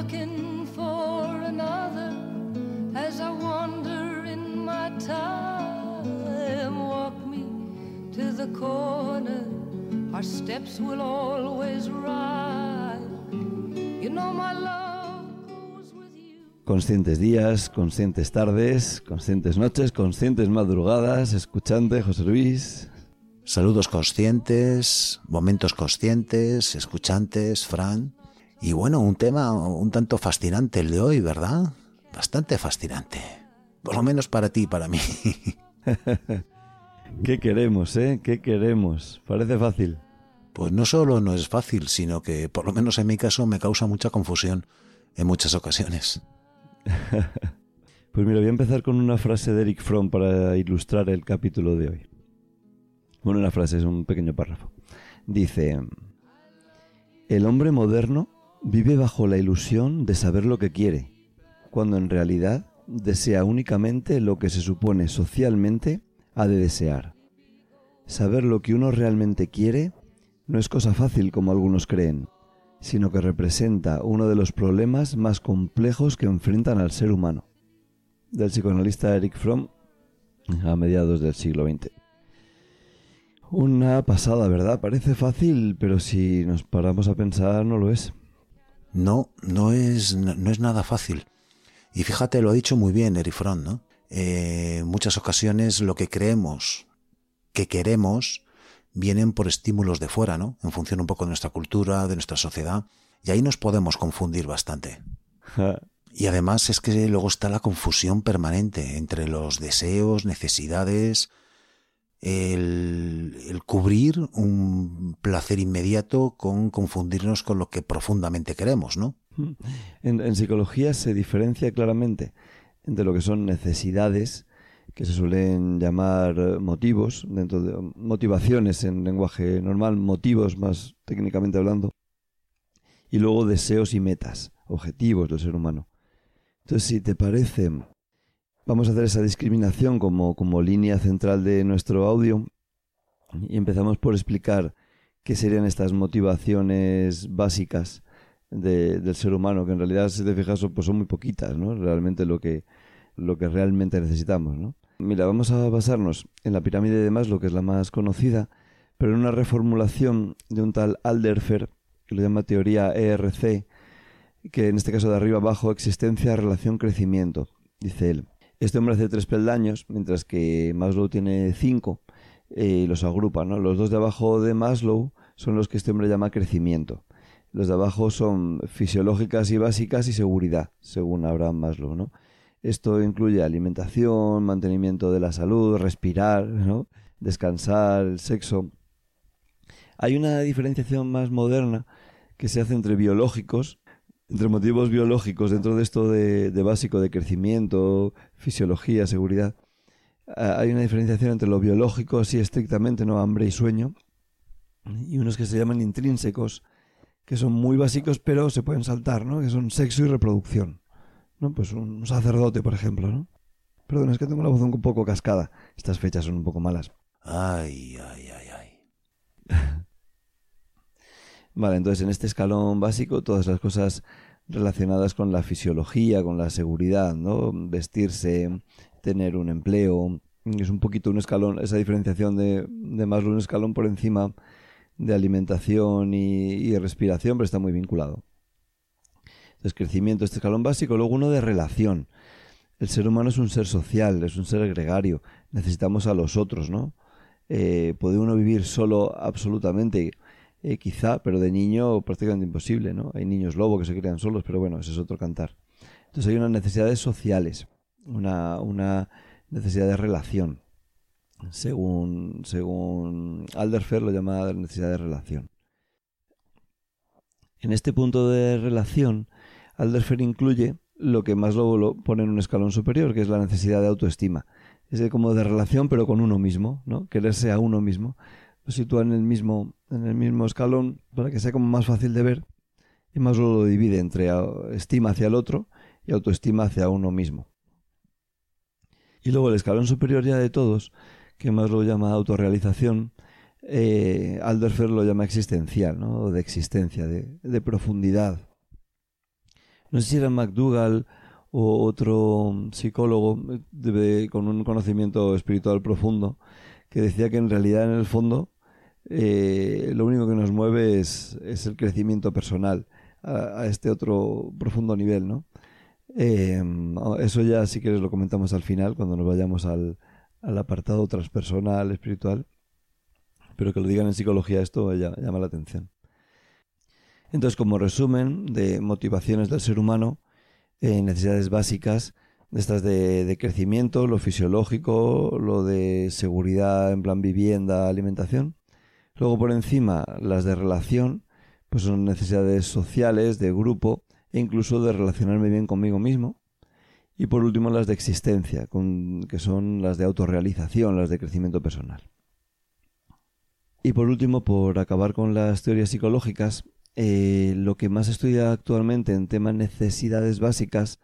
Looking for another as I wander in my time. Walk me to the corner, our steps will always rise. You know my love goes with you. Conscientes días, conscientes tardes, conscientes noches, conscientes madrugadas, escuchante José Luis. Saludos conscientes, momentos conscientes, escuchantes, Fran. Y bueno, un tema un tanto fascinante el de hoy, ¿verdad? Bastante fascinante. Por lo menos para ti y para mí. ¿Qué queremos, eh? ¿Qué queremos? Parece fácil. Pues no solo no es fácil, sino que por lo menos en mi caso me causa mucha confusión en muchas ocasiones. Pues mira, voy a empezar con una frase de Eric Fromm para ilustrar el capítulo de hoy. Bueno, una frase es un pequeño párrafo. Dice, el hombre moderno vive bajo la ilusión de saber lo que quiere, cuando en realidad desea únicamente lo que se supone socialmente ha de desear. Saber lo que uno realmente quiere no es cosa fácil como algunos creen, sino que representa uno de los problemas más complejos que enfrentan al ser humano. Del psicoanalista Eric Fromm a mediados del siglo XX. Una pasada, ¿verdad? Parece fácil, pero si nos paramos a pensar no lo es. No, no es, no es nada fácil. Y fíjate, lo ha dicho muy bien Eric Fromm, ¿no? Eh, en muchas ocasiones lo que creemos que queremos vienen por estímulos de fuera, ¿no? En función un poco de nuestra cultura, de nuestra sociedad. Y ahí nos podemos confundir bastante. Y además es que luego está la confusión permanente entre los deseos, necesidades, el, cubrir un placer inmediato con confundirnos con lo que profundamente queremos, ¿no? En, en, psicología se diferencia claramente entre lo que son necesidades, que se suelen llamar motivos, dentro de motivaciones en lenguaje normal, motivos más técnicamente hablando, y luego deseos y metas, objetivos del ser humano. Entonces, si te parece, vamos a hacer esa discriminación como, como línea central de nuestro audio y empezamos por explicar qué serían estas motivaciones básicas de, del ser humano, que en realidad, si te fijas, pues son muy poquitas, ¿no? Realmente lo que, lo que realmente necesitamos, ¿no? Mira, vamos a basarnos en la pirámide de Maslow, que es la más conocida, pero en una reformulación de un tal Alderfer, que lo llama teoría ERC, que en este caso de arriba abajo, existencia, relación, crecimiento, dice él. Este hombre hace tres peldaños, mientras que Maslow tiene cinco, y los agrupa, ¿no? Los dos de abajo de Maslow son los que este hombre llama crecimiento. Los de abajo son fisiológicas y básicas y seguridad, según Abraham Maslow, ¿no? Esto incluye alimentación, mantenimiento de la salud, respirar, ¿no? descansar, el sexo. Hay una diferenciación más moderna que se hace entre biológicos, entre motivos biológicos dentro de esto de, básico de crecimiento, fisiología, seguridad. Hay una diferenciación entre lo biológico, así estrictamente, no hambre y sueño, y unos que se llaman intrínsecos, que son muy básicos pero se pueden saltar, ¿no? Que son sexo y reproducción. ¿no? Pues un sacerdote, por ejemplo, ¿no? Perdón, es que tengo la voz un poco cascada. Estas fechas son un poco malas. Ay, ay, ay, ay. Vale, entonces en este escalón básico, todas las cosas relacionadas con la fisiología, con la seguridad, ¿no? Vestirse, tener un empleo. Es un poquito un escalón, esa diferenciación de, de Maslow, un escalón por encima de alimentación y, y respiración, pero está muy vinculado. Entonces, crecimiento, este escalón básico, luego uno de relación. El ser humano es un ser social, es un ser gregario, necesitamos a los otros, ¿no? Eh, ¿Puede uno vivir solo absolutamente? Eh, quizá, pero de niño prácticamente imposible, ¿no? Hay niños lobo que se crean solos, pero bueno, ese es otro cantar. Entonces hay unas necesidades sociales, una, una necesidad de relación. Según, según Alderfer lo llama necesidad de relación. En este punto de relación, Alderfer incluye lo que más lo pone en un escalón superior, que es la necesidad de autoestima. Es como de relación, pero con uno mismo, ¿no? Quererse a uno mismo lo sitúa en el mismo, en el mismo escalón para que sea como más fácil de ver y más lo divide entre estima hacia el otro y autoestima hacia uno mismo. Y luego el escalón superior ya de todos, que más lo llama autorrealización, eh, Alderfer lo llama existencial, ¿no? de existencia, de, de profundidad. No sé si era McDougall o otro psicólogo con un conocimiento espiritual profundo que decía que en realidad en el fondo eh, lo único que nos mueve es, es el crecimiento personal a, este otro profundo nivel, ¿no? Eh, eso ya si quieres lo comentamos al final, cuando nos vayamos al, al apartado transpersonal, espiritual, pero que lo digan en psicología esto ya, llama la atención. Entonces, como resumen de motivaciones del ser humano, eh, necesidades básicas, estas de, crecimiento, lo fisiológico, lo de seguridad en plan vivienda, alimentación. Luego por encima las de relación, pues son necesidades sociales, de grupo e incluso de relacionarme bien conmigo mismo. Y por último las de existencia, que son las de autorrealización, las de crecimiento personal. Y por último, por acabar con las teorías psicológicas, eh, lo que más estudia actualmente en temas necesidades básicas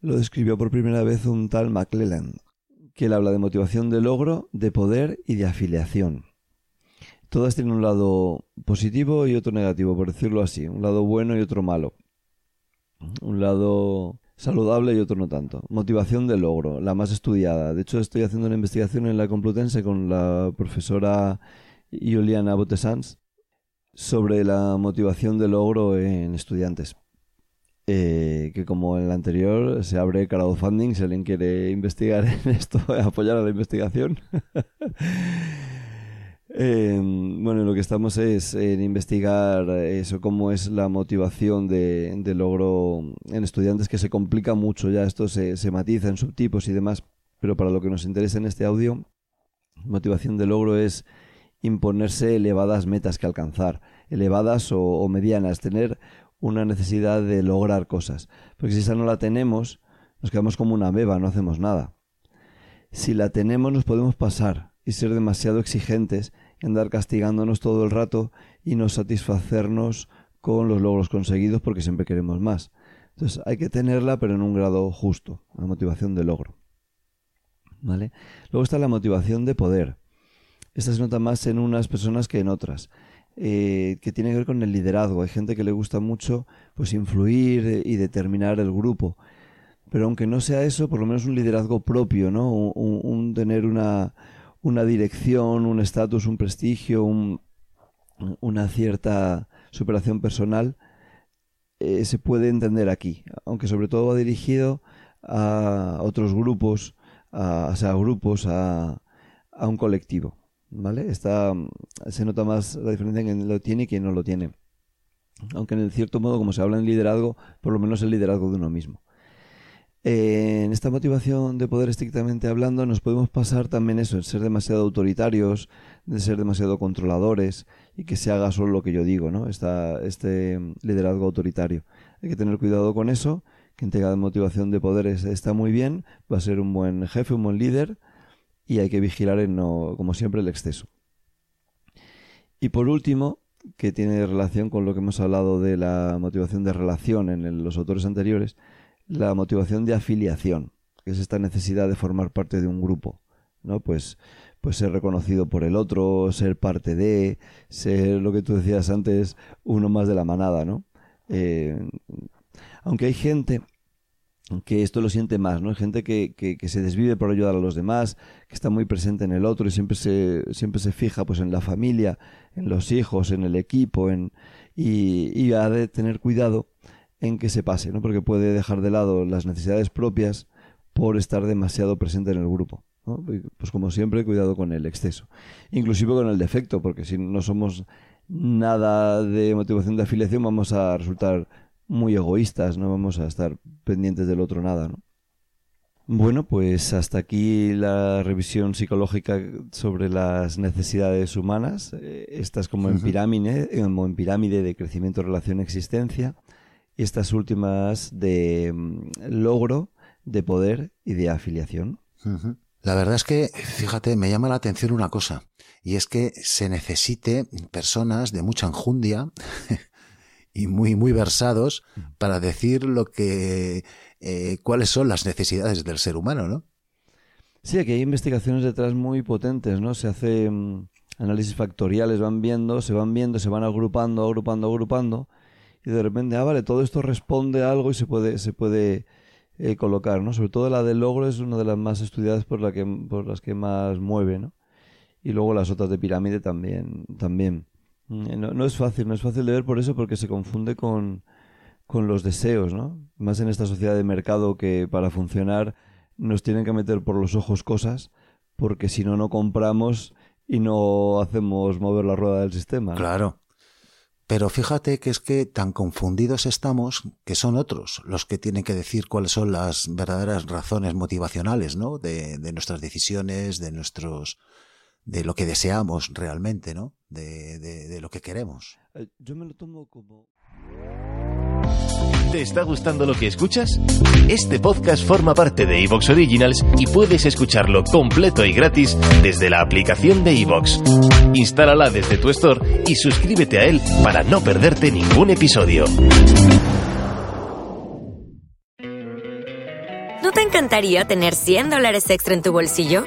lo describió por primera vez un tal McClellan, que él habla de motivación de logro, de poder y de afiliación. Todas tienen un lado positivo y otro negativo, por decirlo así, un lado bueno y otro malo. Un lado saludable y otro no tanto. Motivación de logro, la más estudiada. De hecho, estoy haciendo una investigación en la Complutense con la profesora Juliana Botesans sobre la motivación de logro en estudiantes. Eh, que como en el anterior se abre crowdfunding si alguien quiere investigar en esto, apoyar a la investigación. Em, bueno, lo que estamos es en investigar eso, cómo es la motivación de, logro en estudiantes, que se complica mucho ya, esto se, matiza en subtipos y demás, pero para lo que nos interesa en este audio, motivación de logro es imponerse elevadas metas que alcanzar, elevadas o medianas, tener una necesidad de lograr cosas. Porque si esa no la tenemos, nos quedamos como una beba, no hacemos nada. Si la tenemos, nos podemos pasar y ser demasiado exigentes y andar castigándonos todo el rato y no satisfacernos con los logros conseguidos porque siempre queremos más. Entonces hay que tenerla, pero en un grado justo, la motivación de logro. ¿Vale? Luego está la motivación de poder. Esta se nota más en unas personas que en otras. Eh, que tiene que ver con el liderazgo. Hay gente que le gusta mucho pues influir y determinar el grupo. Pero aunque no sea eso, por lo menos un liderazgo propio, ¿no? Un, tener una, una, dirección, un estatus, un prestigio, una cierta superación personal, eh, se puede entender aquí. Aunque sobre todo va dirigido a otros grupos, a, a grupos, a, a un colectivo. ¿Vale? Está, se nota más la diferencia en quien lo tiene y quien no lo tiene. Aunque en cierto modo, como se habla en liderazgo, por lo menos el liderazgo de uno mismo. Eh, en esta motivación de poder estrictamente hablando, nos podemos pasar también eso, en ser demasiado autoritarios, de ser demasiado controladores y que se haga solo lo que yo digo, ¿no? Esta, este liderazgo autoritario. Hay que tener cuidado con eso. Quien tenga motivación de poder está muy bien, va a ser un buen jefe, un buen líder, y hay que vigilar en no, como siempre, el exceso. Y por último, que tiene relación con lo que hemos hablado de la motivación de relación en los autores anteriores, la motivación de afiliación, que es esta necesidad de formar parte de un grupo, ¿no? Pues, pues ser reconocido por el otro, ser parte de, ser lo que tú decías antes, uno más de la manada, ¿no? Eh, Aunque hay gente que esto lo siente más, ¿no? Gente que, que, se desvive por ayudar a los demás, que está muy presente en el otro y siempre se, siempre se fija pues en la familia, en los hijos, en el equipo, en, y, y ha de tener cuidado en que se pase, ¿no? Porque puede dejar de lado las necesidades propias por estar demasiado presente en el grupo. Pues como siempre, cuidado con el exceso. Inclusive con el defecto, porque si no somos nada de motivación de afiliación, vamos a resultar muy egoístas, no vamos a estar pendientes del otro nada, ¿no? Bueno, pues hasta aquí la revisión psicológica sobre las necesidades humanas. Eh, estas como en pirámide, como en pirámide de crecimiento, relación, existencia. Y estas últimas de mm, logro, de poder y de afiliación. La verdad es que, fíjate, me llama la atención una cosa, y es que se necesite personas de mucha enjundia y muy, muy versados para decir lo que, eh, cuáles son las necesidades del ser humano, ¿no? Sí, aquí hay investigaciones detrás muy potentes, ¿no? Se hace mm, análisis factoriales, van viendo, se van viendo, se van agrupando, agrupando, agrupando, y de repente, ah, vale, todo esto responde a algo y se puede, se puede eh, colocar, ¿no? Sobre todo la del logro es una de las más estudiadas por, la que, por las que más mueve, ¿no? Y luego las otras de pirámide también, también. Mm, no, es fácil, no es fácil de ver por eso, porque se confunde con, con los deseos, ¿no? Más en esta sociedad de mercado que para funcionar nos tienen que meter por los ojos cosas, porque si no, no compramos y no hacemos mover la rueda del sistema. Claro. Pero fíjate que es que tan confundidos estamos que son otros los que tienen que decir cuáles son las verdaderas razones motivacionales, ¿no? De, de nuestras decisiones, de nuestros, de lo que deseamos realmente, ¿no? De, de, lo que queremos. Eh, yo me lo tomo como... ¿Te está gustando lo que escuchas? Este podcast forma parte de Evox Originals y puedes escucharlo completo y gratis desde la aplicación de Evox. Instálala desde tu store y suscríbete a él para no perderte ningún episodio. ¿No te encantaría tener 100 dólares extra en tu bolsillo?